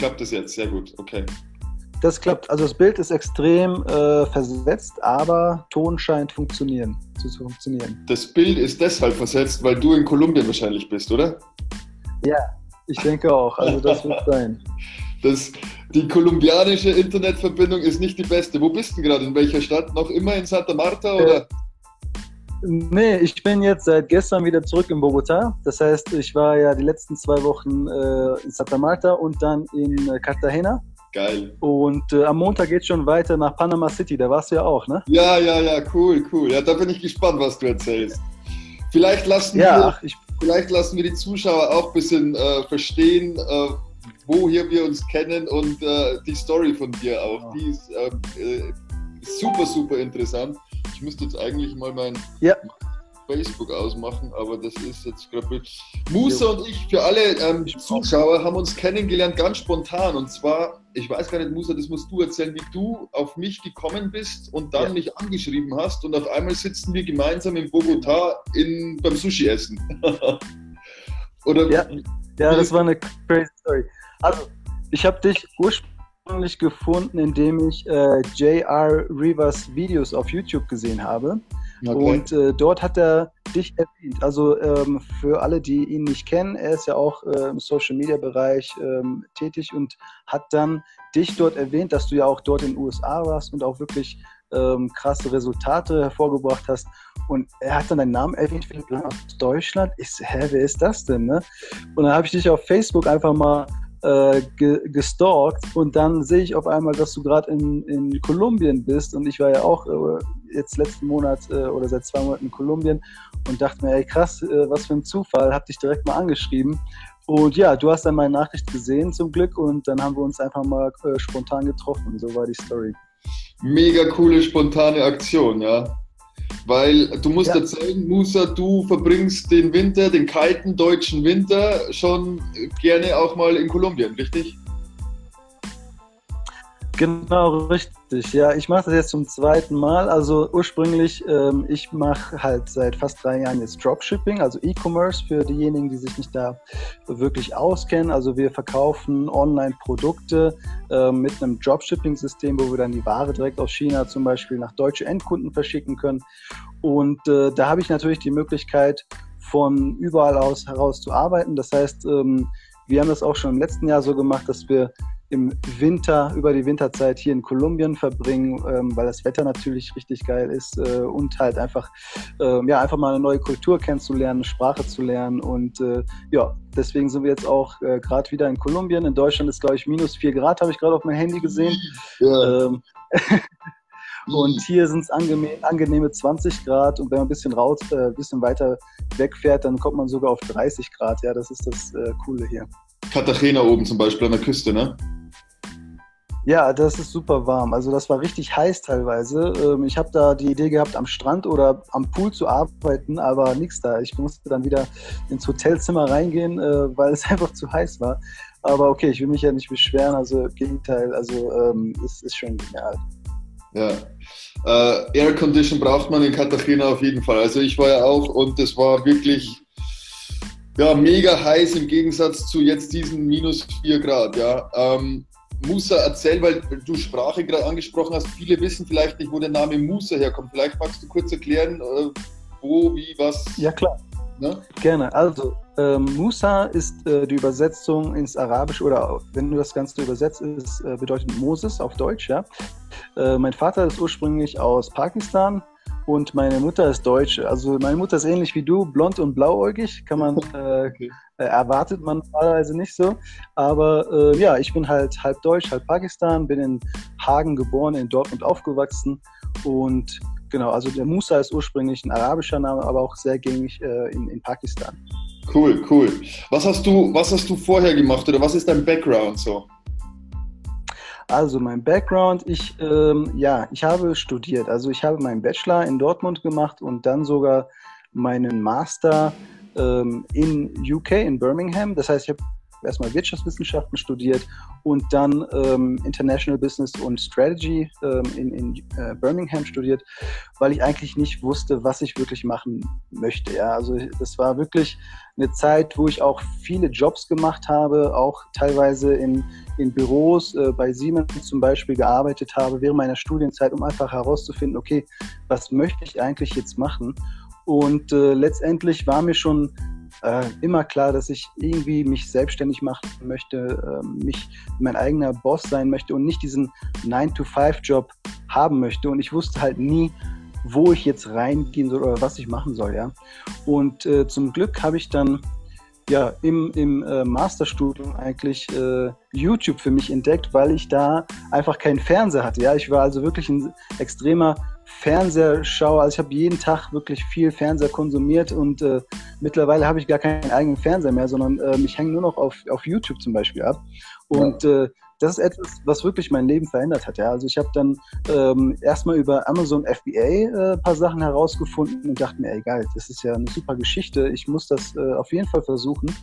klappt das jetzt, sehr gut, okay. Das klappt, also das Bild ist extrem äh, versetzt, aber Ton scheint funktionieren, zu, zu funktionieren. Das Bild ist deshalb versetzt, weil du in Kolumbien wahrscheinlich bist, oder? Ja, ich denke auch, also das wird sein. Das, die kolumbianische Internetverbindung ist nicht die beste. Wo bist du gerade? In welcher Stadt? Noch immer in Santa Marta oder? Nee, ich bin jetzt seit gestern wieder zurück in Bogota. Das heißt, ich war ja die letzten zwei Wochen äh, in Santa Marta und dann in äh, Cartagena. Geil. Und äh, am Montag geht es schon weiter nach Panama City. Da warst du ja auch, ne? Ja, ja, ja, cool, cool. Ja, da bin ich gespannt, was du erzählst. Vielleicht lassen, ja, wir, vielleicht lassen wir die Zuschauer auch ein bisschen äh, verstehen, äh, woher wir uns kennen und äh, die Story von dir auch. Ja. Die ist ähm, äh, super, super interessant. Ich müsste jetzt eigentlich mal mein ja. Facebook ausmachen, aber das ist jetzt gerade. Musa und ich, für alle ähm, Zuschauer, haben uns kennengelernt ganz spontan. Und zwar, ich weiß gar nicht, Musa, das musst du erzählen, wie du auf mich gekommen bist und dann ja. mich angeschrieben hast. Und auf einmal sitzen wir gemeinsam in Bogota in, beim Sushi essen. Oder ja. ja, das war eine crazy Story. Also, ich habe dich ursprünglich ursprünglich gefunden, indem ich äh, J.R. Rivers Videos auf YouTube gesehen habe. Okay. Und äh, dort hat er dich erwähnt. Also ähm, für alle, die ihn nicht kennen, er ist ja auch äh, im Social Media Bereich ähm, tätig und hat dann dich dort erwähnt, dass du ja auch dort in den USA warst und auch wirklich ähm, krasse Resultate hervorgebracht hast. Und er hat dann deinen Namen erwähnt, aus Deutschland. Ich so, hä, wer ist das denn? Ne? Und dann habe ich dich auf Facebook einfach mal äh, ge gestalkt und dann sehe ich auf einmal, dass du gerade in, in Kolumbien bist und ich war ja auch äh, jetzt letzten Monat äh, oder seit zwei Monaten in Kolumbien und dachte mir, ey krass, äh, was für ein Zufall, hab dich direkt mal angeschrieben und ja, du hast dann meine Nachricht gesehen zum Glück und dann haben wir uns einfach mal äh, spontan getroffen, so war die Story. Mega coole spontane Aktion, ja. Weil du musst ja. erzählen, Musa, du verbringst den Winter, den kalten deutschen Winter, schon gerne auch mal in Kolumbien, richtig? Genau, richtig. Ja, ich mache das jetzt zum zweiten Mal. Also ursprünglich, ähm, ich mache halt seit fast drei Jahren jetzt Dropshipping, also E-Commerce für diejenigen, die sich nicht da wirklich auskennen. Also wir verkaufen Online-Produkte äh, mit einem Dropshipping-System, wo wir dann die Ware direkt aus China zum Beispiel nach deutsche Endkunden verschicken können. Und äh, da habe ich natürlich die Möglichkeit, von überall aus heraus zu arbeiten. Das heißt, ähm, wir haben das auch schon im letzten Jahr so gemacht, dass wir im Winter, über die Winterzeit hier in Kolumbien verbringen, ähm, weil das Wetter natürlich richtig geil ist äh, und halt einfach, äh, ja, einfach mal eine neue Kultur kennenzulernen, eine Sprache zu lernen und äh, ja, deswegen sind wir jetzt auch äh, gerade wieder in Kolumbien. In Deutschland ist, glaube ich, minus vier Grad, habe ich gerade auf mein Handy gesehen. Ja. Ähm, und hier sind es angenehme, angenehme 20 Grad und wenn man ein bisschen raus, äh, ein bisschen weiter wegfährt, dann kommt man sogar auf 30 Grad. Ja, das ist das äh, Coole hier. Cartagena oben zum Beispiel an der Küste, ne? Ja, das ist super warm. Also das war richtig heiß teilweise. Ähm, ich habe da die Idee gehabt, am Strand oder am Pool zu arbeiten, aber nichts da. Ich musste dann wieder ins Hotelzimmer reingehen, äh, weil es einfach zu heiß war. Aber okay, ich will mich ja nicht beschweren. Also im Gegenteil, also ähm, es ist schon genial. Ja. Äh, Air Condition braucht man in Cartagena auf jeden Fall. Also ich war ja auch und es war wirklich ja, mega heiß im Gegensatz zu jetzt diesen minus 4 Grad. Ja. Ähm, Musa, erzähl, weil du Sprache gerade angesprochen hast. Viele wissen vielleicht nicht, wo der Name Musa herkommt. Vielleicht magst du kurz erklären, äh, wo, wie, was. Ja, klar. Ne? Gerne. Also, ähm, Musa ist äh, die Übersetzung ins Arabische oder wenn du das Ganze übersetzt, ist, äh, bedeutet Moses auf Deutsch. Ja? Äh, mein Vater ist ursprünglich aus Pakistan und meine Mutter ist Deutsche. Also, meine Mutter ist ähnlich wie du, blond und blauäugig. Kann man äh, okay. Äh, erwartet man normalerweise nicht so. Aber äh, ja, ich bin halt halb Deutsch, halb Pakistan, bin in Hagen geboren, in Dortmund aufgewachsen und genau, also der Musa ist ursprünglich ein arabischer Name, aber auch sehr gängig äh, in, in Pakistan. Cool, cool. Was hast du, was hast du vorher gemacht oder was ist dein Background so? Also mein Background, ich, ähm, ja, ich habe studiert. Also ich habe meinen Bachelor in Dortmund gemacht und dann sogar meinen Master ähm, in UK, in Birmingham. Das heißt, ich habe erstmal Wirtschaftswissenschaften studiert und dann ähm, International Business und Strategy ähm, in, in äh, Birmingham studiert, weil ich eigentlich nicht wusste, was ich wirklich machen möchte. Ja, also das war wirklich eine Zeit, wo ich auch viele Jobs gemacht habe, auch teilweise in, in Büros äh, bei Siemens zum Beispiel gearbeitet habe während meiner Studienzeit, um einfach herauszufinden, okay, was möchte ich eigentlich jetzt machen? Und äh, letztendlich war mir schon äh, immer klar, dass ich irgendwie mich selbstständig machen möchte, äh, mich mein eigener Boss sein möchte und nicht diesen 9-to-5-Job haben möchte. Und ich wusste halt nie, wo ich jetzt reingehen soll oder was ich machen soll, ja. Und äh, zum Glück habe ich dann ja im, im äh, Masterstudium eigentlich äh, YouTube für mich entdeckt, weil ich da einfach keinen Fernseher hatte. Ja, ich war also wirklich ein extremer Fernsehschauer. Also ich habe jeden Tag wirklich viel Fernseher konsumiert und äh, mittlerweile habe ich gar keinen eigenen Fernseher mehr, sondern äh, ich hänge nur noch auf, auf YouTube zum Beispiel ab. Und ja. äh, das ist etwas, was wirklich mein Leben verändert hat. Ja. Also ich habe dann ähm, erstmal über Amazon FBA äh, ein paar Sachen herausgefunden und dachte mir, ey geil, das ist ja eine super Geschichte. Ich muss das äh, auf jeden Fall versuchen.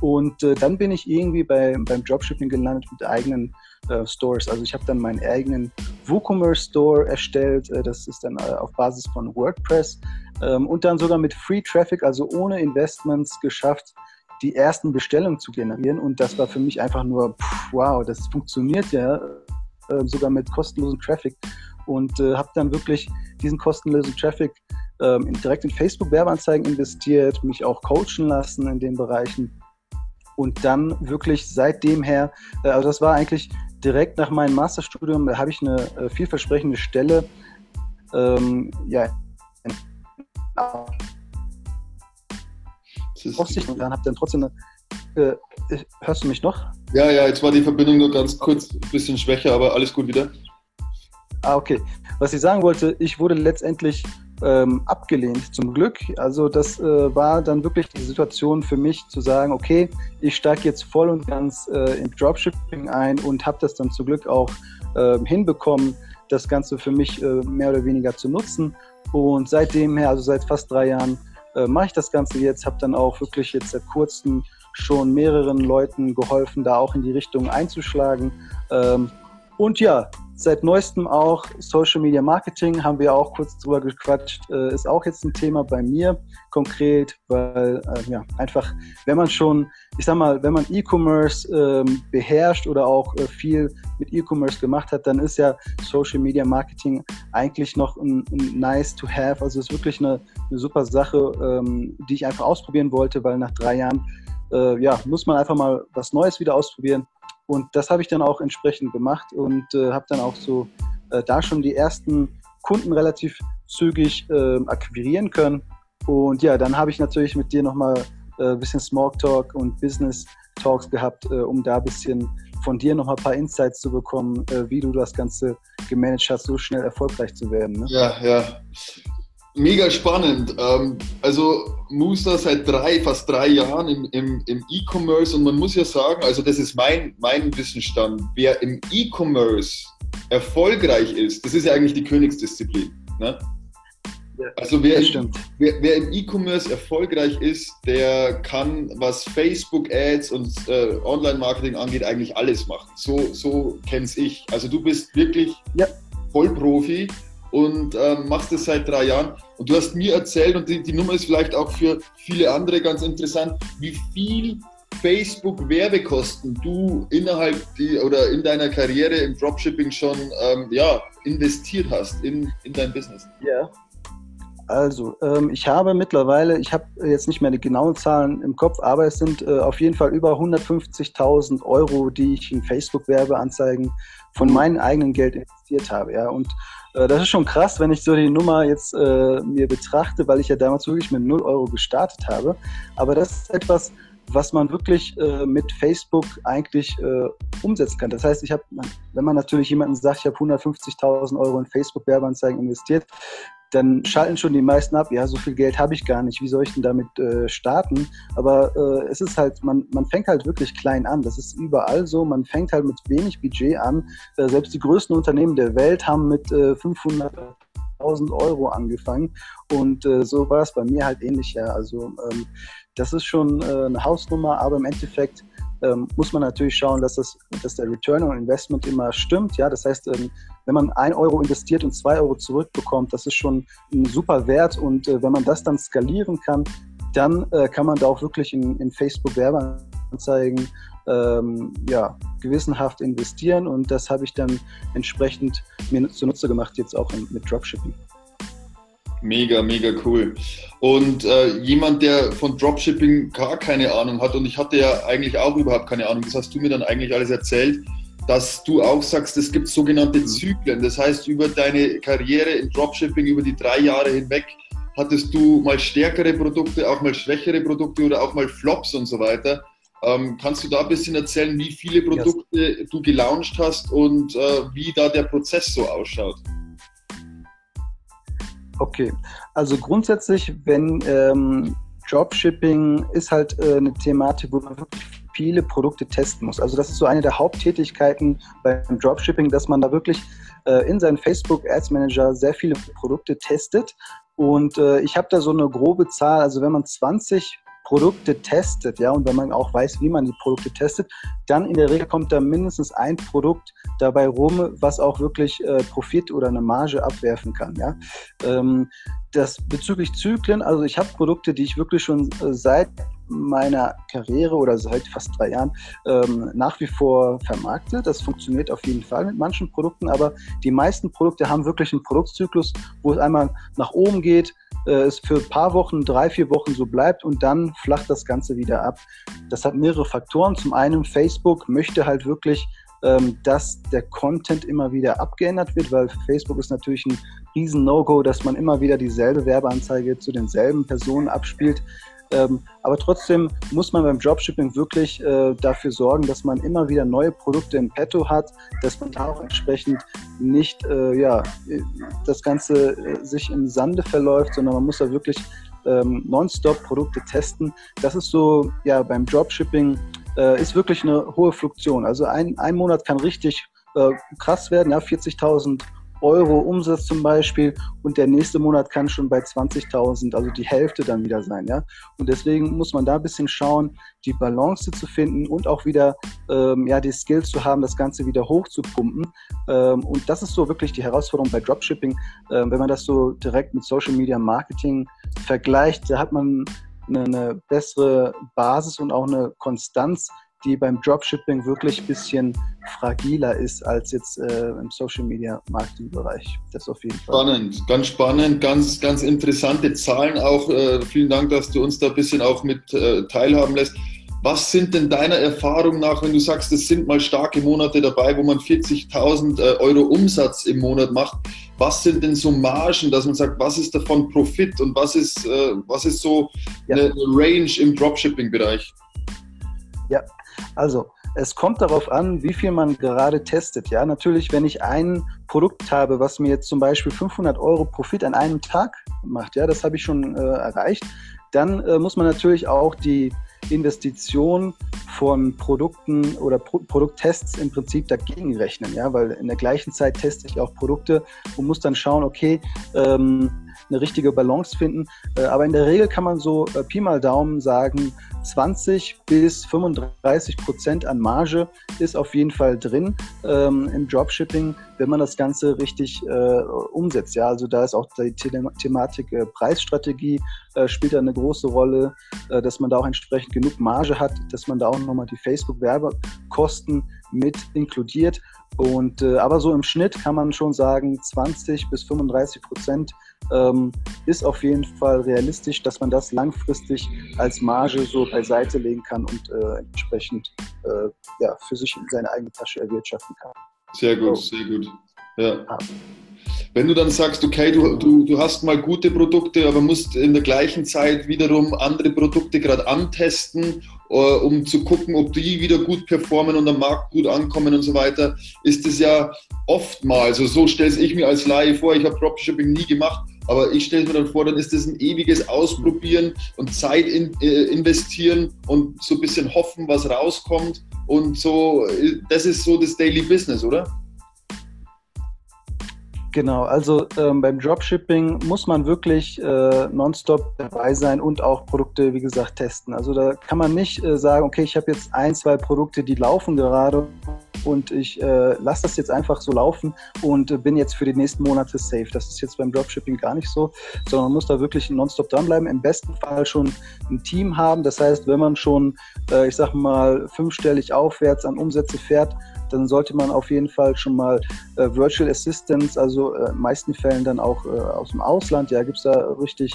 Und äh, dann bin ich irgendwie bei, beim Dropshipping gelandet mit eigenen äh, Stores. Also ich habe dann meinen eigenen WooCommerce Store erstellt. Äh, das ist dann äh, auf Basis von WordPress ähm, und dann sogar mit Free Traffic, also ohne Investments geschafft, die ersten Bestellungen zu generieren. Und das war für mich einfach nur, pff, wow, das funktioniert ja äh, sogar mit kostenlosem Traffic. Und äh, habe dann wirklich diesen kostenlosen Traffic ähm, direkt in Facebook-Werbeanzeigen investiert, mich auch coachen lassen in den Bereichen. Und dann wirklich seitdem her, äh, also das war eigentlich direkt nach meinem Masterstudium, habe ich eine äh, vielversprechende Stelle ähm, ja, Aussicht und dann habe dann trotzdem eine, äh, hörst du mich noch? Ja, ja, jetzt war die Verbindung nur ganz kurz ein bisschen schwächer, aber alles gut wieder. Ah, okay. Was ich sagen wollte, ich wurde letztendlich ähm, abgelehnt, zum Glück. Also das äh, war dann wirklich die Situation für mich zu sagen, okay, ich steige jetzt voll und ganz äh, in Dropshipping ein und habe das dann zum Glück auch äh, hinbekommen, das Ganze für mich äh, mehr oder weniger zu nutzen. Und seitdem her, also seit fast drei Jahren, äh, mache ich das Ganze jetzt, habe dann auch wirklich jetzt seit kurzem schon mehreren Leuten geholfen, da auch in die Richtung einzuschlagen. Ähm, und ja, seit neuestem auch Social Media Marketing, haben wir auch kurz drüber gequatscht, äh, ist auch jetzt ein Thema bei mir konkret, weil äh, ja, einfach, wenn man schon, ich sag mal, wenn man E-Commerce ähm, beherrscht oder auch äh, viel mit E-Commerce gemacht hat, dann ist ja Social Media Marketing eigentlich noch ein, ein nice to have. Also ist wirklich eine, eine super Sache, ähm, die ich einfach ausprobieren wollte, weil nach drei Jahren äh, ja, muss man einfach mal was Neues wieder ausprobieren. Und das habe ich dann auch entsprechend gemacht und äh, habe dann auch so äh, da schon die ersten Kunden relativ zügig äh, akquirieren können. Und ja, dann habe ich natürlich mit dir nochmal äh, ein bisschen Smalltalk und Business Talks gehabt, äh, um da ein bisschen von dir nochmal ein paar Insights zu bekommen, äh, wie du das Ganze gemanagt hast, so schnell erfolgreich zu werden. Ne? Ja, ja mega spannend. Ähm, also Muster seit drei, fast drei Jahren im, im, im E-Commerce und man muss ja sagen, also das ist mein, mein Wissensstand, wer im E-Commerce erfolgreich ist, das ist ja eigentlich die Königsdisziplin. Ne? Ja, also wer, wer, wer, im E-Commerce erfolgreich ist, der kann, was Facebook-Ads und äh, Online-Marketing angeht, eigentlich alles machen. So, so kenn's ich. Also du bist wirklich ja. Vollprofi und äh, machst das seit drei Jahren. Und du hast mir erzählt, und die, die Nummer ist vielleicht auch für viele andere ganz interessant, wie viel Facebook-Werbekosten du innerhalb die, oder in deiner Karriere im Dropshipping schon ähm, ja, investiert hast in, in dein Business. Ja. Also, ähm, ich habe mittlerweile, ich habe jetzt nicht mehr die genauen Zahlen im Kopf, aber es sind äh, auf jeden Fall über 150.000 Euro, die ich in Facebook-Werbeanzeigen von meinem eigenen Geld investiert habe. Ja, und das ist schon krass, wenn ich so die Nummer jetzt äh, mir betrachte, weil ich ja damals wirklich mit 0 Euro gestartet habe. Aber das ist etwas, was man wirklich äh, mit Facebook eigentlich äh, umsetzen kann. Das heißt, ich habe, wenn man natürlich jemanden sagt, ich habe 150.000 Euro in Facebook-Werbeanzeigen investiert, dann schalten schon die meisten ab, ja, so viel Geld habe ich gar nicht, wie soll ich denn damit äh, starten? Aber äh, es ist halt, man, man fängt halt wirklich klein an. Das ist überall so. Man fängt halt mit wenig Budget an. Äh, selbst die größten Unternehmen der Welt haben mit äh, 500.000 Euro angefangen. Und äh, so war es bei mir halt ähnlich. Ja. Also ähm, das ist schon äh, eine Hausnummer, aber im Endeffekt ähm, muss man natürlich schauen, dass, das, dass der Return on Investment immer stimmt. Ja, das heißt, ähm, wenn man ein Euro investiert und zwei Euro zurückbekommt, das ist schon ein super Wert. Und äh, wenn man das dann skalieren kann, dann äh, kann man da auch wirklich in, in Facebook Werbeanzeigen ähm, ja, gewissenhaft investieren. Und das habe ich dann entsprechend mir zunutze gemacht, jetzt auch in, mit Dropshipping. Mega, mega cool. Und äh, jemand, der von Dropshipping gar keine Ahnung hat, und ich hatte ja eigentlich auch überhaupt keine Ahnung, das hast du mir dann eigentlich alles erzählt, dass du auch sagst, es gibt sogenannte Zyklen. Das heißt, über deine Karriere im Dropshipping, über die drei Jahre hinweg, hattest du mal stärkere Produkte, auch mal schwächere Produkte oder auch mal Flops und so weiter. Ähm, kannst du da ein bisschen erzählen, wie viele Produkte yes. du gelauncht hast und äh, wie da der Prozess so ausschaut? Okay, also grundsätzlich, wenn ähm, Dropshipping ist halt äh, eine Thematik, wo man wirklich viele Produkte testen muss. Also das ist so eine der Haupttätigkeiten beim Dropshipping, dass man da wirklich äh, in seinem Facebook Ads Manager sehr viele Produkte testet. Und äh, ich habe da so eine grobe Zahl, also wenn man 20 Produkte testet, ja, und wenn man auch weiß, wie man die Produkte testet, dann in der Regel kommt da mindestens ein Produkt dabei rum, was auch wirklich äh, Profit oder eine Marge abwerfen kann, ja. Ähm, das bezüglich Zyklen, also ich habe Produkte, die ich wirklich schon äh, seit meiner Karriere oder seit fast drei Jahren ähm, nach wie vor vermarkte. Das funktioniert auf jeden Fall mit manchen Produkten, aber die meisten Produkte haben wirklich einen Produktzyklus, wo es einmal nach oben geht, es für ein paar Wochen, drei, vier Wochen so bleibt und dann flacht das Ganze wieder ab. Das hat mehrere Faktoren. Zum einen, Facebook möchte halt wirklich, ähm, dass der Content immer wieder abgeändert wird, weil Facebook ist natürlich ein riesen No-Go, dass man immer wieder dieselbe Werbeanzeige zu denselben Personen abspielt. Ähm, aber trotzdem muss man beim Dropshipping wirklich äh, dafür sorgen, dass man immer wieder neue Produkte im Petto hat, dass man da auch entsprechend nicht äh, ja, das Ganze äh, sich im Sande verläuft, sondern man muss da wirklich ähm, nonstop Produkte testen. Das ist so ja beim Dropshipping äh, ist wirklich eine hohe Fluktion. Also ein, ein Monat kann richtig äh, krass werden, ja, 40.000 Euro Umsatz zum Beispiel und der nächste Monat kann schon bei 20.000, also die Hälfte dann wieder sein, ja. Und deswegen muss man da ein bisschen schauen, die Balance zu finden und auch wieder ähm, ja die Skills zu haben, das Ganze wieder hochzupumpen. Ähm, und das ist so wirklich die Herausforderung bei Dropshipping, ähm, wenn man das so direkt mit Social Media Marketing vergleicht, da hat man eine, eine bessere Basis und auch eine Konstanz die beim Dropshipping wirklich ein bisschen fragiler ist als jetzt äh, im Social Media Marketing Bereich. Das auf jeden Fall. Spannend, ganz spannend, ganz, ganz interessante Zahlen auch. Äh, vielen Dank, dass du uns da ein bisschen auch mit äh, teilhaben lässt. Was sind denn deiner Erfahrung nach, wenn du sagst, es sind mal starke Monate dabei, wo man 40.000 äh, Euro Umsatz im Monat macht? Was sind denn so Margen, dass man sagt, was ist davon Profit und was ist, äh, was ist so ja. eine, eine Range im Dropshipping-Bereich? Ja, also es kommt darauf an, wie viel man gerade testet. Ja, natürlich, wenn ich ein Produkt habe, was mir jetzt zum Beispiel 500 Euro Profit an einem Tag macht, ja, das habe ich schon äh, erreicht, dann äh, muss man natürlich auch die Investition von Produkten oder Pro Produkttests im Prinzip dagegen rechnen, ja, weil in der gleichen Zeit teste ich auch Produkte und muss dann schauen, okay, ähm, eine richtige Balance finden. Äh, aber in der Regel kann man so äh, Pi mal Daumen sagen, 20 bis 35 Prozent an Marge ist auf jeden Fall drin ähm, im Dropshipping, wenn man das Ganze richtig äh, umsetzt. Ja, also da ist auch die The Thematik äh, Preisstrategie äh, spielt da eine große Rolle, äh, dass man da auch entsprechend genug Marge hat, dass man da auch nochmal die Facebook-Werbekosten mit inkludiert. Und aber so im Schnitt kann man schon sagen, 20 bis 35 Prozent ähm, ist auf jeden Fall realistisch, dass man das langfristig als Marge so beiseite legen kann und äh, entsprechend äh, ja, für sich in seine eigene Tasche erwirtschaften kann. Sehr gut, so. sehr gut. Ja. Ah. Wenn du dann sagst, okay, du, du, du hast mal gute Produkte, aber musst in der gleichen Zeit wiederum andere Produkte gerade antesten, äh, um zu gucken, ob die wieder gut performen und am Markt gut ankommen und so weiter, ist es ja oftmals, also so stelle ich mir als Laie vor, ich habe Dropshipping nie gemacht, aber ich stelle mir dann vor, dann ist das ein ewiges Ausprobieren und Zeit in, äh, investieren und so ein bisschen hoffen, was rauskommt. Und so, das ist so das Daily Business, oder? Genau, also ähm, beim Dropshipping muss man wirklich äh, nonstop dabei sein und auch Produkte, wie gesagt, testen. Also da kann man nicht äh, sagen, okay, ich habe jetzt ein, zwei Produkte, die laufen gerade und ich äh, lasse das jetzt einfach so laufen und äh, bin jetzt für die nächsten Monate safe. Das ist jetzt beim Dropshipping gar nicht so, sondern man muss da wirklich nonstop dranbleiben. Im besten Fall schon ein Team haben. Das heißt, wenn man schon, äh, ich sag mal, fünfstellig aufwärts an Umsätze fährt, dann sollte man auf jeden Fall schon mal äh, Virtual Assistants, also äh, in meisten Fällen dann auch äh, aus dem Ausland, ja, gibt es da richtig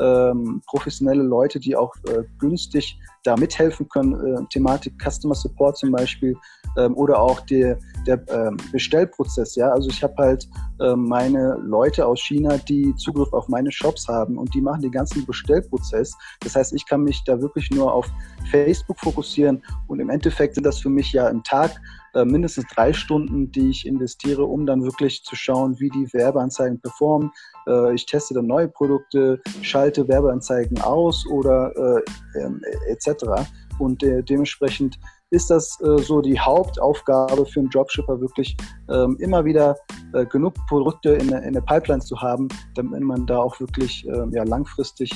ähm, professionelle Leute, die auch äh, günstig da mithelfen können, äh, Thematik Customer Support zum Beispiel ähm, oder auch der, der ähm, Bestellprozess. Ja, also ich habe halt ähm, meine Leute aus China, die Zugriff auf meine Shops haben und die machen den ganzen Bestellprozess. Das heißt, ich kann mich da wirklich nur auf Facebook fokussieren und im Endeffekt sind das für mich ja im Tag äh, mindestens drei Stunden, die ich investiere, um dann wirklich zu schauen, wie die Werbeanzeigen performen. Äh, ich teste dann neue Produkte, schalte Werbeanzeigen aus oder äh, ähm, etc. Und äh, dementsprechend ist das äh, so die Hauptaufgabe für einen Dropshipper, wirklich ähm, immer wieder äh, genug Produkte in, in, der Pipeline zu haben, damit man da auch wirklich ähm, ja, langfristig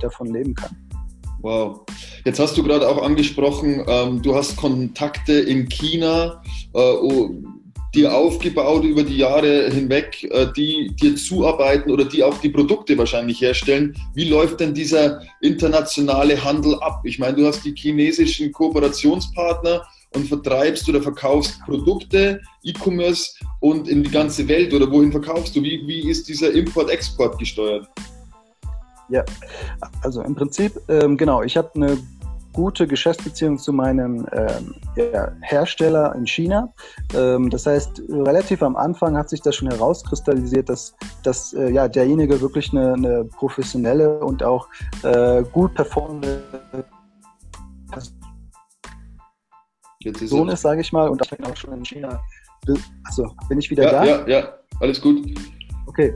davon leben kann. Wow. Jetzt hast du gerade auch angesprochen, ähm, du hast Kontakte in China äh, oh, dir aufgebaut über die Jahre hinweg, äh, die dir zuarbeiten oder die auch die Produkte wahrscheinlich herstellen. Wie läuft denn dieser internationale Handel ab? Ich meine, du hast die chinesischen Kooperationspartner und vertreibst oder verkaufst Produkte, E-Commerce und in die ganze Welt oder wohin verkaufst du? Wie, wie ist dieser Import-Export gesteuert? Ja, also im Prinzip, ähm, genau, ich habe eine gute Geschäftsbeziehung zu meinem ähm, ja, Hersteller in China. Ähm, das heißt, relativ am Anfang hat sich das schon herauskristallisiert, dass, dass äh, ja, derjenige wirklich eine, eine professionelle und auch äh, gut performende Person ist, sage ich mal, und ich bin auch schon in China. Also, bin ich wieder ja, da? Ja, ja, alles gut. Okay,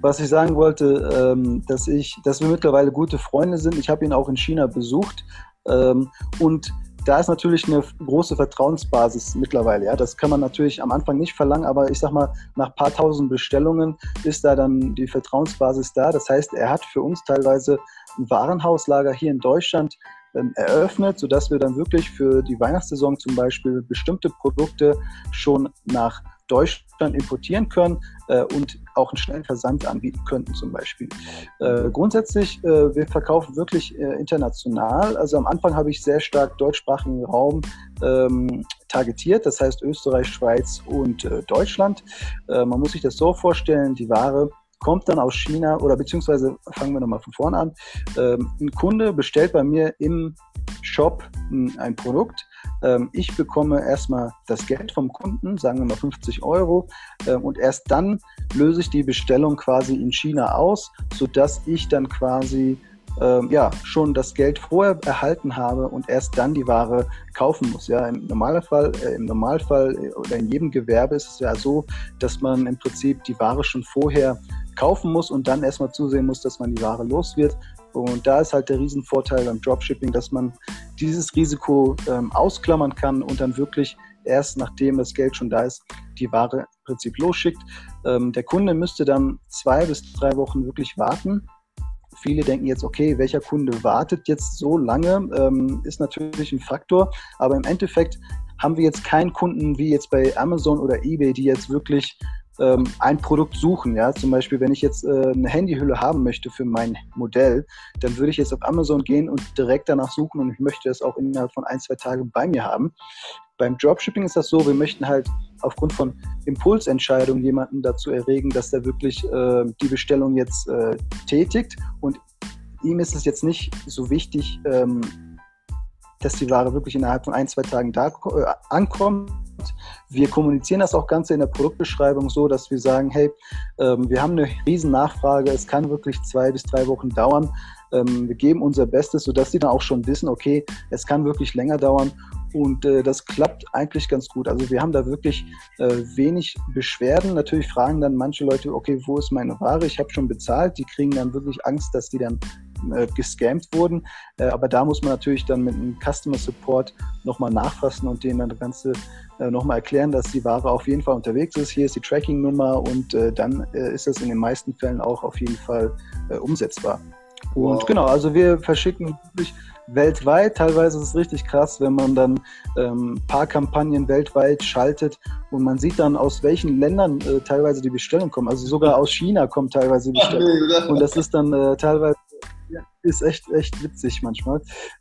was ich sagen wollte, ähm, dass ich, dass wir mittlerweile gute Freunde sind. Ich habe ihn auch in China besucht ähm, und da ist natürlich eine große Vertrauensbasis mittlerweile. Ja, das kann man natürlich am Anfang nicht verlangen, aber ich sag mal, nach ein paar tausend Bestellungen ist da dann die Vertrauensbasis da. Das heißt, er hat für uns teilweise ein Warenhauslager hier in Deutschland ähm, eröffnet, sodass wir dann wirklich für die Weihnachtssaison zum Beispiel bestimmte Produkte schon nach Deutschland importieren können äh, und auch einen schnellen Versand anbieten könnten zum Beispiel. Äh, grundsätzlich, äh, wir verkaufen wirklich äh, international. Also am Anfang habe ich sehr stark deutschsprachigen Raum ähm, targetiert, das heißt Österreich, Schweiz und äh, Deutschland. Äh, man muss sich das so vorstellen, die Ware kommt dann aus China oder beziehungsweise fangen wir nochmal von vorne an. Ähm, ein Kunde bestellt bei mir im Shop ein Produkt. Ähm, ich bekomme erstmal das Geld vom Kunden, sagen wir mal 50 Euro, ähm, und erst dann löse ich die Bestellung quasi in China aus, sodass ich dann quasi ähm, ja, schon das Geld vorher erhalten habe und erst dann die Ware kaufen muss. Ja, im Normalfall, äh, im Normalfall äh, oder in jedem Gewerbe ist es ja so, dass man im Prinzip die Ware schon vorher kaufen muss und dann erstmal zusehen muss, dass man die Ware los wird. Und da ist halt der Riesenvorteil beim Dropshipping, dass man dieses Risiko ähm, ausklammern kann und dann wirklich erst nachdem das Geld schon da ist, die Ware im Prinzip losschickt. Ähm, der Kunde müsste dann zwei bis drei Wochen wirklich warten. Viele denken jetzt, okay, welcher Kunde wartet jetzt so lange? Ähm, ist natürlich ein Faktor, aber im Endeffekt haben wir jetzt keinen Kunden wie jetzt bei Amazon oder eBay, die jetzt wirklich ähm, ein Produkt suchen. Ja? Zum Beispiel, wenn ich jetzt äh, eine Handyhülle haben möchte für mein Modell, dann würde ich jetzt auf Amazon gehen und direkt danach suchen und ich möchte es auch innerhalb von ein, zwei Tagen bei mir haben. Beim Dropshipping ist das so, wir möchten halt aufgrund von Impulsentscheidungen jemanden dazu erregen, dass er wirklich äh, die Bestellung jetzt äh, tätigt und ihm ist es jetzt nicht so wichtig, ähm, dass die Ware wirklich innerhalb von ein, zwei Tagen da äh, ankommt, wir kommunizieren das auch Ganze in der Produktbeschreibung so, dass wir sagen, hey, ähm, wir haben eine riesen Nachfrage, es kann wirklich zwei bis drei Wochen dauern. Ähm, wir geben unser Bestes, sodass sie dann auch schon wissen, okay, es kann wirklich länger dauern und äh, das klappt eigentlich ganz gut. Also wir haben da wirklich äh, wenig Beschwerden. Natürlich fragen dann manche Leute, okay, wo ist meine Ware? Ich habe schon bezahlt. Die kriegen dann wirklich Angst, dass die dann äh, gescammt wurden. Äh, aber da muss man natürlich dann mit einem Customer Support nochmal nachfassen und denen dann das Ganze äh, nochmal erklären, dass die Ware auf jeden Fall unterwegs ist. Hier ist die Tracking-Nummer und äh, dann äh, ist das in den meisten Fällen auch auf jeden Fall äh, umsetzbar. Und wow. genau, also wir verschicken wirklich weltweit. Teilweise ist es richtig krass, wenn man dann ähm, paar Kampagnen weltweit schaltet und man sieht dann, aus welchen Ländern äh, teilweise die Bestellungen kommen. Also sogar aus China kommt teilweise die Bestellung. Und das ist dann äh, teilweise ist echt, echt witzig manchmal.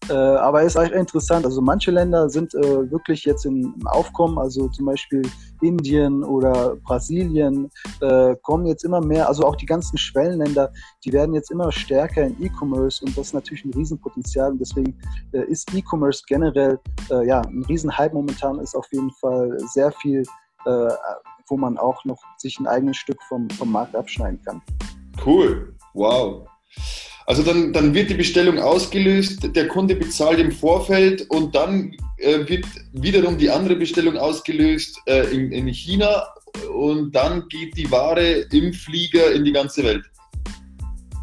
Äh, aber ist echt interessant. Also manche Länder sind äh, wirklich jetzt im Aufkommen, also zum Beispiel Indien oder Brasilien äh, kommen jetzt immer mehr, also auch die ganzen Schwellenländer, die werden jetzt immer stärker in E-Commerce und das ist natürlich ein Riesenpotenzial und deswegen äh, ist E-Commerce generell äh, ja ein Riesenhype momentan, ist auf jeden Fall sehr viel, äh, wo man auch noch sich ein eigenes Stück vom, vom Markt abschneiden kann. Cool, wow. Also dann, dann wird die Bestellung ausgelöst, der Kunde bezahlt im Vorfeld und dann äh, wird wiederum die andere Bestellung ausgelöst äh, in, in China und dann geht die Ware im Flieger in die ganze Welt.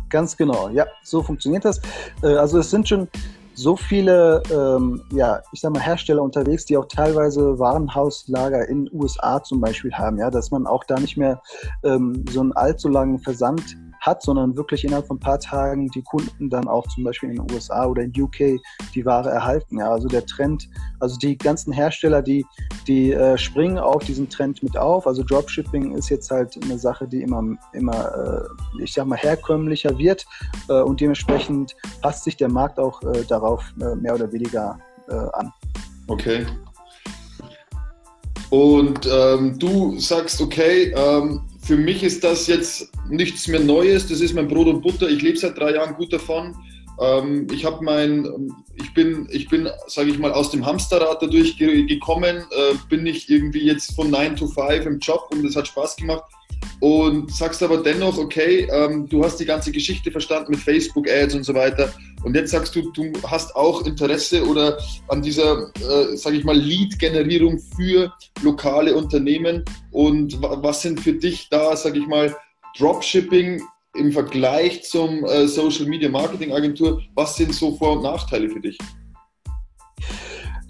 Ganz genau, ja, so funktioniert das. Äh, also es sind schon so viele, ähm, ja, ich sag mal, Hersteller unterwegs, die auch teilweise Warenhauslager in USA zum Beispiel haben, ja, dass man auch da nicht mehr ähm, so einen allzu langen Versand hat, sondern wirklich innerhalb von ein paar Tagen die Kunden dann auch zum Beispiel in den USA oder in UK die Ware erhalten. Ja, also der Trend, also die ganzen Hersteller, die, die äh, springen auf diesen Trend mit auf. Also Dropshipping ist jetzt halt eine Sache, die immer, immer äh, ich sag mal, herkömmlicher wird äh, und dementsprechend passt sich der Markt auch äh, darauf äh, mehr oder weniger äh, an. Okay. Und ähm, du sagst, okay, ähm, für mich ist das jetzt nichts mehr Neues. Das ist mein Brot und Butter. Ich lebe seit drei Jahren gut davon. Ähm, ich habe mein, ich bin, ich bin, sage ich mal, aus dem Hamsterrad dadurch gekommen. Äh, bin nicht irgendwie jetzt von 9 to 5 im Job und es hat Spaß gemacht und sagst aber dennoch, okay, ähm, du hast die ganze Geschichte verstanden mit Facebook-Ads und so weiter. Und jetzt sagst du, du hast auch Interesse oder an dieser, äh, sage ich mal, Lead-Generierung für lokale Unternehmen. Und was sind für dich da, sage ich mal, Dropshipping im Vergleich zum äh, Social Media Marketing Agentur? Was sind so Vor- und Nachteile für dich?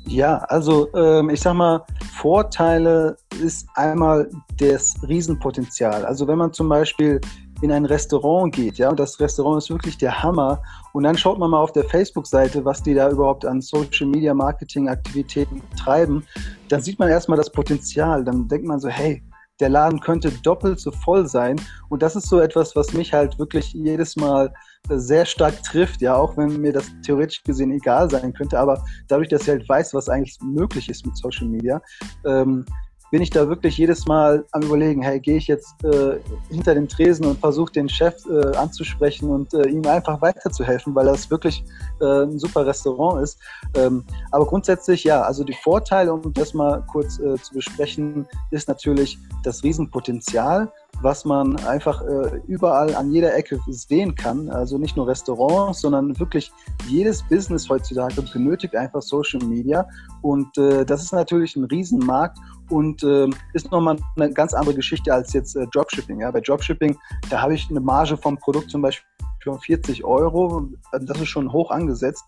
Ja, also ähm, ich sag mal, Vorteile ist einmal das Riesenpotenzial. Also wenn man zum Beispiel in ein Restaurant geht, ja, und das Restaurant ist wirklich der Hammer, und dann schaut man mal auf der Facebook-Seite, was die da überhaupt an Social Media Marketing Aktivitäten treiben, dann sieht man erstmal das Potenzial. Dann denkt man so, hey, der Laden könnte doppelt so voll sein. Und das ist so etwas, was mich halt wirklich jedes Mal sehr stark trifft, ja, auch wenn mir das theoretisch gesehen egal sein könnte, aber dadurch, dass ich halt weiß, was eigentlich möglich ist mit Social Media, ähm, bin ich da wirklich jedes Mal am überlegen, hey, gehe ich jetzt äh, hinter den Tresen und versuche den Chef äh, anzusprechen und äh, ihm einfach weiterzuhelfen, weil das wirklich äh, ein super Restaurant ist. Ähm, aber grundsätzlich ja, also die Vorteile, um das mal kurz äh, zu besprechen, ist natürlich das Riesenpotenzial, was man einfach äh, überall an jeder Ecke sehen kann. Also nicht nur Restaurants, sondern wirklich jedes Business heutzutage benötigt einfach Social Media. Und äh, das ist natürlich ein Riesenmarkt und äh, ist nochmal eine ganz andere Geschichte als jetzt äh, Dropshipping. Ja? Bei Dropshipping, da habe ich eine Marge vom Produkt zum Beispiel von 40 Euro. Das ist schon hoch angesetzt.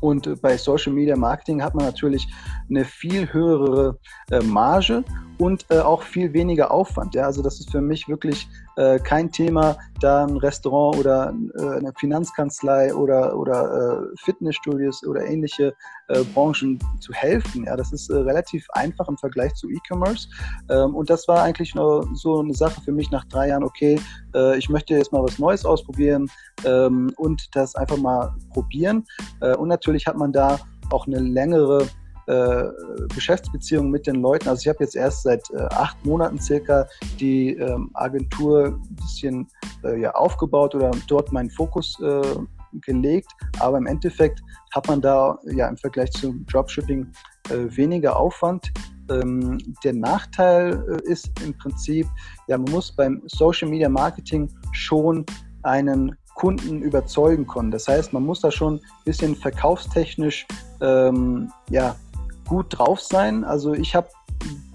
Und äh, bei Social Media Marketing hat man natürlich eine viel höhere äh, Marge und äh, auch viel weniger Aufwand. Ja? Also das ist für mich wirklich äh, kein Thema, da ein Restaurant oder äh, eine Finanzkanzlei oder, oder äh, Fitnessstudios oder ähnliche äh, Branchen zu helfen. Ja? Das ist äh, relativ einfach im Vergleich zu E-Commerce. Ähm, und das war eigentlich nur so eine Sache für mich nach drei Jahren, okay, ich möchte jetzt mal was Neues ausprobieren ähm, und das einfach mal probieren. und natürlich hat man da auch eine längere äh, Geschäftsbeziehungen mit den Leuten. Also ich habe jetzt erst seit äh, acht Monaten circa die ähm, Agentur ein bisschen äh, ja, aufgebaut oder dort meinen Fokus äh, gelegt. Aber im Endeffekt hat man da ja im Vergleich zum Dropshipping äh, weniger Aufwand. Ähm, der Nachteil ist im Prinzip, ja, man muss beim Social Media Marketing schon einen Kunden überzeugen können. Das heißt, man muss da schon ein bisschen verkaufstechnisch ähm, ja, gut drauf sein. Also ich habe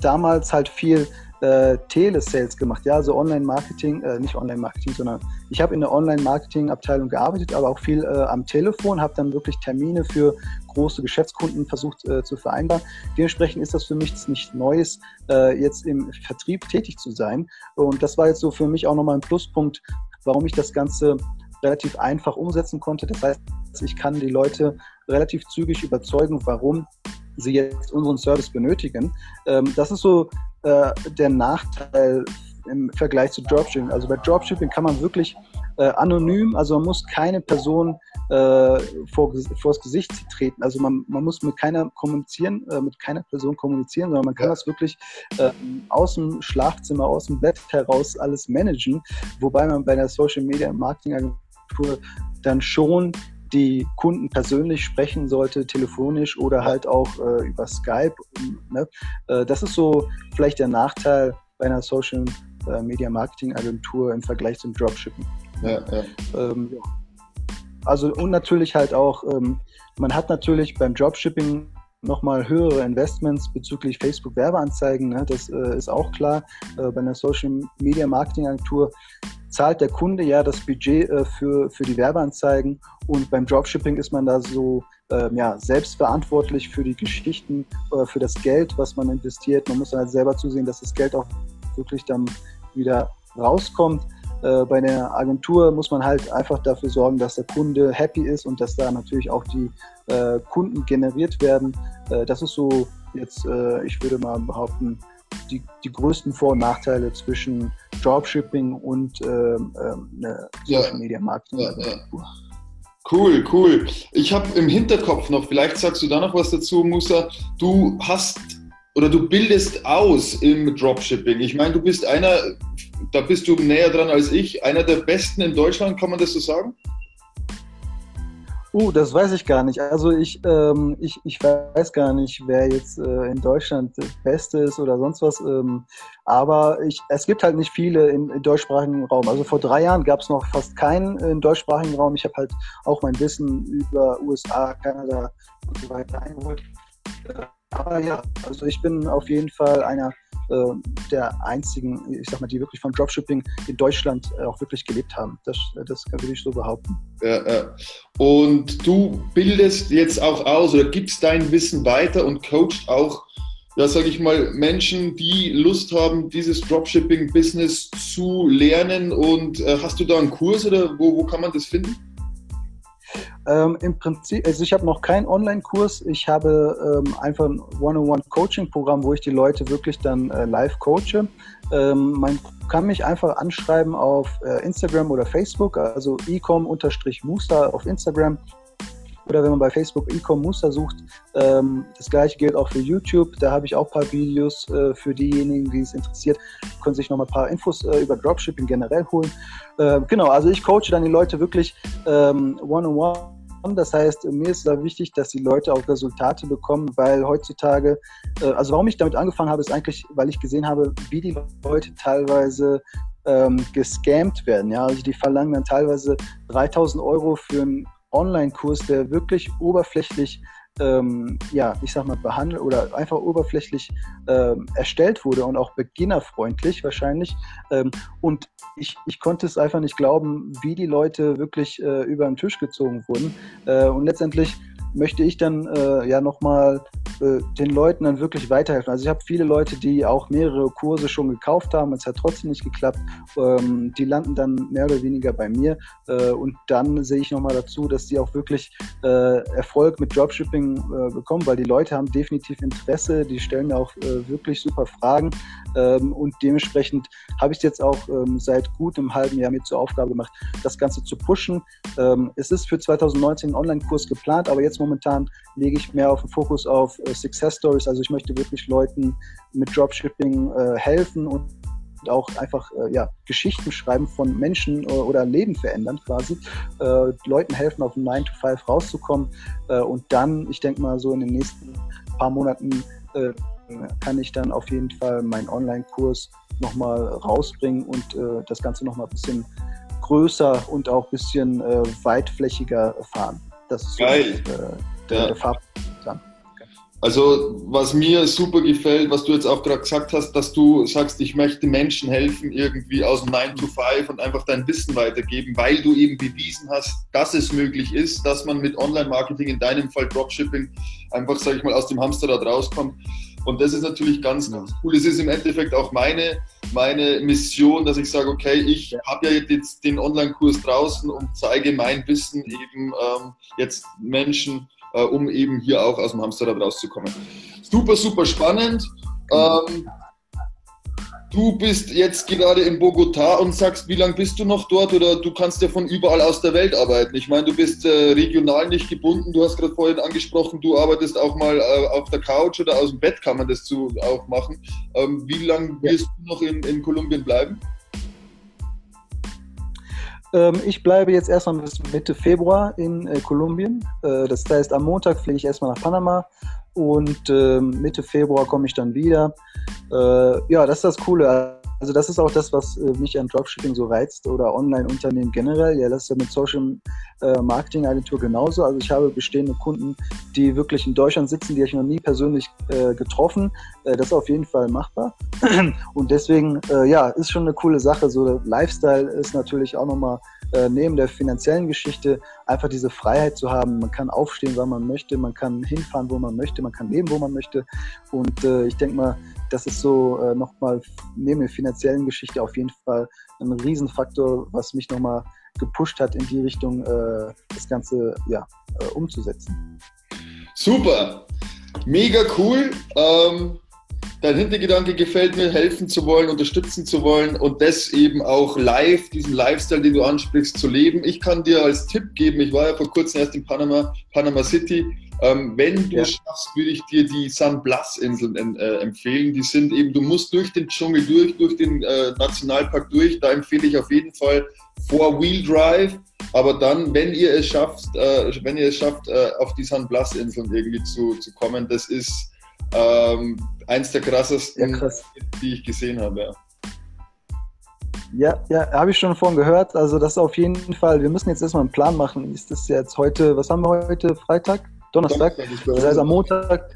damals halt viel äh, Telesales gemacht, ja, also Online-Marketing, äh, nicht Online-Marketing, sondern ich habe in der Online-Marketing-Abteilung gearbeitet, aber auch viel äh, am Telefon, habe dann wirklich Termine für große Geschäftskunden versucht äh, zu vereinbaren. Dementsprechend ist das für mich nicht Neues, äh, jetzt im Vertrieb tätig zu sein. Und das war jetzt so für mich auch nochmal ein Pluspunkt, warum ich das Ganze relativ einfach umsetzen konnte. Das heißt, ich kann die Leute relativ zügig überzeugen, warum sie jetzt unseren Service benötigen. Ähm, das ist so äh, der Nachteil im Vergleich zu Dropshipping. Also bei Dropshipping kann man wirklich äh, anonym, also man muss keine Person äh, vor, vors Gesicht treten. Also man, man muss mit keiner kommunizieren, äh, mit keiner Person kommunizieren, sondern man kann ja. das wirklich äh, aus dem Schlafzimmer, aus dem Bett heraus alles managen, wobei man bei der Social Media Marketing Agentur dann schon die Kunden persönlich sprechen sollte, telefonisch oder halt auch äh, über Skype. Ne? Äh, das ist so vielleicht der Nachteil bei einer Social äh, Media Marketing Agentur im Vergleich zum Dropshipping. Ja, ja. Ähm, ja. Also und natürlich halt auch, ähm, man hat natürlich beim Dropshipping nochmal höhere Investments bezüglich Facebook Werbeanzeigen. Ne? Das äh, ist auch klar. Äh, bei einer Social Media Marketing Agentur zahlt der Kunde ja das Budget äh, für, für die Werbeanzeigen und beim Dropshipping ist man da so ähm, ja, selbstverantwortlich für die Geschichten, äh, für das Geld, was man investiert. Man muss dann halt selber zusehen, dass das Geld auch wirklich dann wieder rauskommt. Äh, bei der Agentur muss man halt einfach dafür sorgen, dass der Kunde happy ist und dass da natürlich auch die äh, Kunden generiert werden. Äh, das ist so jetzt, äh, ich würde mal behaupten, die, die größten Vor- und Nachteile zwischen Dropshipping und ähm, ähm Social Media Marketing. Ja, ja. Cool, cool. Ich habe im Hinterkopf noch, vielleicht sagst du da noch was dazu, Musa. Du hast oder du bildest aus im Dropshipping. Ich meine, du bist einer, da bist du näher dran als ich, einer der besten in Deutschland, kann man das so sagen? Uh, das weiß ich gar nicht. Also ich, ähm, ich, ich weiß gar nicht, wer jetzt äh, in Deutschland der Beste ist oder sonst was. Ähm, aber ich, es gibt halt nicht viele im, im deutschsprachigen Raum. Also vor drei Jahren gab es noch fast keinen im deutschsprachigen Raum. Ich habe halt auch mein Wissen über USA, Kanada und so weiter eingeholt. Aber ja, also ich bin auf jeden Fall einer der einzigen, ich sag mal, die wirklich vom Dropshipping in Deutschland äh, auch wirklich gelebt haben. Das, das würde ich so behaupten. Ja, ja. Und du bildest jetzt auch aus oder gibst dein Wissen weiter und coachst auch, ja, sage ich mal, Menschen, die Lust haben, dieses Dropshipping-Business zu lernen. Und äh, hast du da einen Kurs oder wo, wo kann man das finden? Ähm, Im Prinzip, also ich habe noch keinen Online-Kurs. Ich habe ähm, einfach ein One-on-One-Coaching-Programm, wo ich die Leute wirklich dann äh, live coache. Ähm, man kann mich einfach anschreiben auf äh, Instagram oder Facebook, also ecom-muster auf Instagram oder wenn man bei Facebook Ecom Muster sucht. Ähm, das gleiche gilt auch für YouTube. Da habe ich auch ein paar Videos äh, für diejenigen, die es interessiert, können sich noch mal ein paar Infos äh, über Dropshipping generell holen. Äh, genau, also ich coache dann die Leute wirklich ähm, one-on-one. -on -one das heißt, mir ist da wichtig, dass die Leute auch Resultate bekommen, weil heutzutage, äh, also warum ich damit angefangen habe, ist eigentlich, weil ich gesehen habe, wie die Leute teilweise ähm, gescammt werden. Ja, also die verlangen dann teilweise 3000 Euro für einen Online-Kurs, der wirklich oberflächlich, ähm, ja, ich sag mal, behandelt oder einfach oberflächlich ähm, erstellt wurde und auch beginnerfreundlich wahrscheinlich. Ähm, und ich, ich konnte es einfach nicht glauben, wie die Leute wirklich äh, über den Tisch gezogen wurden. Äh, und letztendlich möchte ich dann äh, ja nochmal äh, den Leuten dann wirklich weiterhelfen. Also ich habe viele Leute, die auch mehrere Kurse schon gekauft haben, es hat trotzdem nicht geklappt. Ähm, die landen dann mehr oder weniger bei mir äh, und dann sehe ich nochmal dazu, dass die auch wirklich äh, Erfolg mit Dropshipping äh, bekommen, weil die Leute haben definitiv Interesse, die stellen auch äh, wirklich super Fragen ähm, und dementsprechend habe ich es jetzt auch ähm, seit gut einem halben Jahr mit zur Aufgabe gemacht, das Ganze zu pushen. Ähm, es ist für 2019 ein Online-Kurs geplant, aber jetzt momentan lege ich mehr auf den Fokus auf äh, Success Stories. Also ich möchte wirklich Leuten mit Dropshipping äh, helfen und auch einfach äh, ja, Geschichten schreiben von Menschen äh, oder Leben verändern quasi. Äh, Leuten helfen, auf 9 to 5 rauszukommen. Äh, und dann, ich denke mal, so in den nächsten paar Monaten äh, kann ich dann auf jeden Fall meinen Online-Kurs nochmal rausbringen und äh, das Ganze nochmal ein bisschen größer und auch ein bisschen weitflächiger fahren. Das ist Geil. So, der, ja. der Fahrplan. Also was mir super gefällt, was du jetzt auch gerade gesagt hast, dass du sagst, ich möchte Menschen helfen irgendwie aus dem 9 to 5 und einfach dein Wissen weitergeben, weil du eben bewiesen hast, dass es möglich ist, dass man mit Online-Marketing, in deinem Fall Dropshipping, einfach, sage ich mal, aus dem Hamsterrad rauskommt. Und das ist natürlich ganz, ganz cool. Es ist im Endeffekt auch meine, meine Mission, dass ich sage, okay, ich habe ja jetzt den Online-Kurs draußen und zeige mein Wissen eben ähm, jetzt Menschen, äh, um eben hier auch aus dem Hamsterrad rauszukommen. Super, super spannend. Ähm, du bist jetzt gerade in Bogotá und sagst, wie lange bist du noch dort oder du kannst ja von überall aus der Welt arbeiten. Ich meine, du bist äh, regional nicht gebunden. Du hast gerade vorhin angesprochen, du arbeitest auch mal äh, auf der Couch oder aus dem Bett kann man das zu, auch machen. Ähm, wie lange wirst du noch in, in Kolumbien bleiben? Ähm, ich bleibe jetzt erstmal bis Mitte Februar in äh, Kolumbien. Äh, das heißt, am Montag fliege ich erstmal nach Panama und äh, Mitte Februar komme ich dann wieder. Äh, ja, das ist das Coole. Also das ist auch das, was äh, mich an Dropshipping so reizt oder Online-Unternehmen generell. Ja, das ist ja mit Social äh, Marketing Agentur genauso. Also ich habe bestehende Kunden, die wirklich in Deutschland sitzen, die habe ich noch nie persönlich äh, getroffen. Äh, das ist auf jeden Fall machbar. Und deswegen, äh, ja, ist schon eine coole Sache. So Lifestyle ist natürlich auch nochmal äh, neben der finanziellen Geschichte einfach diese Freiheit zu haben. Man kann aufstehen, wann man möchte, man kann hinfahren, wo man möchte, man kann leben, wo man möchte. Und ich denke mal, das ist so äh, nochmal neben der finanziellen Geschichte auf jeden Fall ein Riesenfaktor, was mich nochmal gepusht hat, in die Richtung äh, das Ganze ja, äh, umzusetzen. Super, mega cool. Ähm, dein Hintergedanke gefällt mir, helfen zu wollen, unterstützen zu wollen und das eben auch live, diesen Lifestyle, den du ansprichst, zu leben. Ich kann dir als Tipp geben, ich war ja vor kurzem erst in Panama, Panama City ähm, wenn du ja. schaffst, würde ich dir die San Blas-Inseln äh, empfehlen. Die sind eben, du musst durch den Dschungel durch, durch den äh, Nationalpark durch. Da empfehle ich auf jeden Fall Four-Wheel Drive. Aber dann, wenn ihr es schafft, äh, wenn ihr es schafft, äh, auf die San Blas-Inseln irgendwie zu, zu kommen, das ist ähm, eins der krassesten, ja, krass. die ich gesehen habe. Ja. Ja, ja, habe ich schon von gehört. Also das ist auf jeden Fall, wir müssen jetzt erstmal einen Plan machen. Ist das jetzt heute, was haben wir heute, Freitag? Donnerstag. Das heißt, am Montag,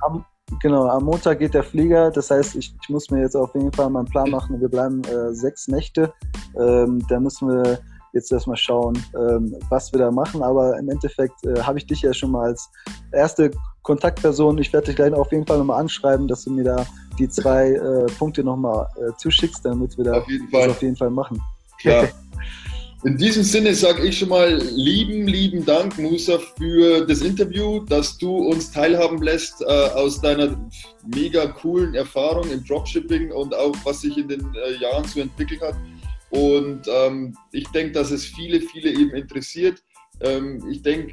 am, genau, am Montag geht der Flieger. Das heißt, ich, ich muss mir jetzt auf jeden Fall mal einen Plan machen. Wir bleiben äh, sechs Nächte. Ähm, da müssen wir jetzt erstmal schauen, ähm, was wir da machen. Aber im Endeffekt äh, habe ich dich ja schon mal als erste Kontaktperson. Ich werde dich gleich auf jeden Fall nochmal anschreiben, dass du mir da die zwei äh, Punkte nochmal äh, zuschickst, damit wir da auf jeden das auf jeden Fall machen. Ja. In diesem Sinne sage ich schon mal lieben, lieben Dank, Musa, für das Interview, dass du uns teilhaben lässt äh, aus deiner mega coolen Erfahrung im Dropshipping und auch was sich in den äh, Jahren so entwickelt hat. Und ähm, ich denke, dass es viele, viele eben interessiert. Ähm, ich denke,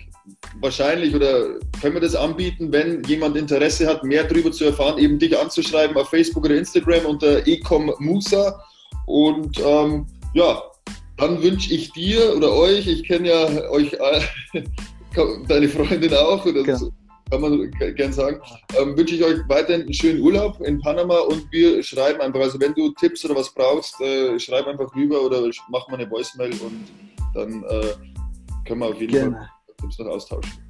wahrscheinlich oder können wir das anbieten, wenn jemand Interesse hat, mehr darüber zu erfahren, eben dich anzuschreiben auf Facebook oder Instagram unter ecom Musa. Und ähm, ja, dann wünsche ich dir oder euch, ich kenne ja euch, deine Freundin auch, oder ja. so, kann man gern sagen, ähm, wünsche ich euch weiterhin einen schönen Urlaub in Panama und wir schreiben einfach, also wenn du Tipps oder was brauchst, äh, schreib einfach rüber oder mach mal eine Voicemail und dann äh, können wir auf jeden Gerne. Fall Tipps noch austauschen.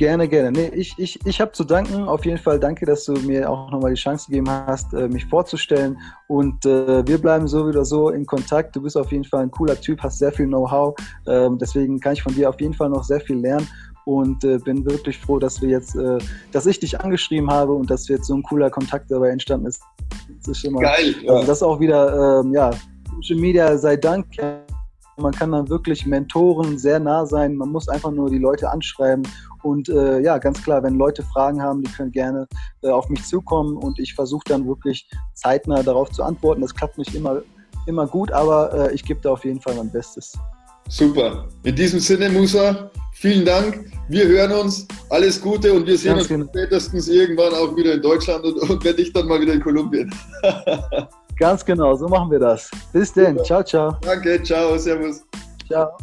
Gerne, gerne. Nee, ich ich, ich habe zu danken. Auf jeden Fall danke, dass du mir auch nochmal die Chance gegeben hast, äh, mich vorzustellen. Und äh, wir bleiben so oder so in Kontakt. Du bist auf jeden Fall ein cooler Typ, hast sehr viel Know-how. Ähm, deswegen kann ich von dir auf jeden Fall noch sehr viel lernen. Und äh, bin wirklich froh, dass wir jetzt, äh, dass ich dich angeschrieben habe und dass jetzt so ein cooler Kontakt dabei entstanden ist. Das ist immer, Geil. Ja. Also das ist auch wieder, ähm, ja, Social Media sei Dank. Man kann dann wirklich Mentoren sehr nah sein. Man muss einfach nur die Leute anschreiben und äh, ja, ganz klar, wenn Leute Fragen haben, die können gerne äh, auf mich zukommen und ich versuche dann wirklich zeitnah darauf zu antworten. Das klappt nicht immer, immer gut, aber äh, ich gebe da auf jeden Fall mein Bestes. Super. In diesem Sinne, Musa, vielen Dank. Wir hören uns. Alles Gute und wir sehen Ganz uns genau. spätestens irgendwann auch wieder in Deutschland und, und wenn nicht, dann mal wieder in Kolumbien. Ganz genau, so machen wir das. Bis denn. Ciao, ciao. Danke, ciao, servus. Ciao.